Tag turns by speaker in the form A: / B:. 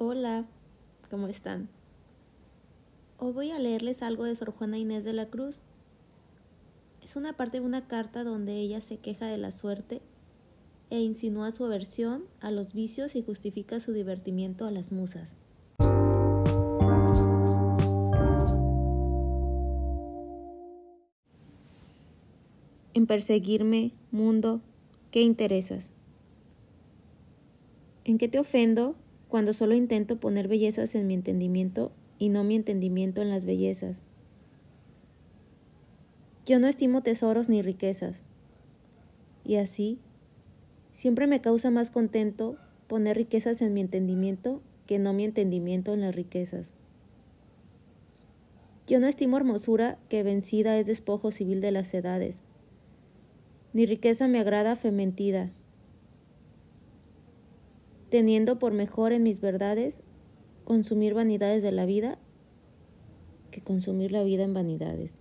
A: Hola, ¿cómo están? Hoy voy a leerles algo de Sor Juana Inés de la Cruz. Es una parte de una carta donde ella se queja de la suerte e insinúa su aversión a los vicios y justifica su divertimiento a las musas. En perseguirme, mundo, ¿qué interesas? ¿En qué te ofendo cuando solo intento poner bellezas en mi entendimiento y no mi entendimiento en las bellezas? Yo no estimo tesoros ni riquezas. Y así, siempre me causa más contento poner riquezas en mi entendimiento que no mi entendimiento en las riquezas. Yo no estimo hermosura que vencida es despojo civil de las edades, ni riqueza me agrada fementida, teniendo por mejor en mis verdades consumir vanidades de la vida que consumir la vida en vanidades.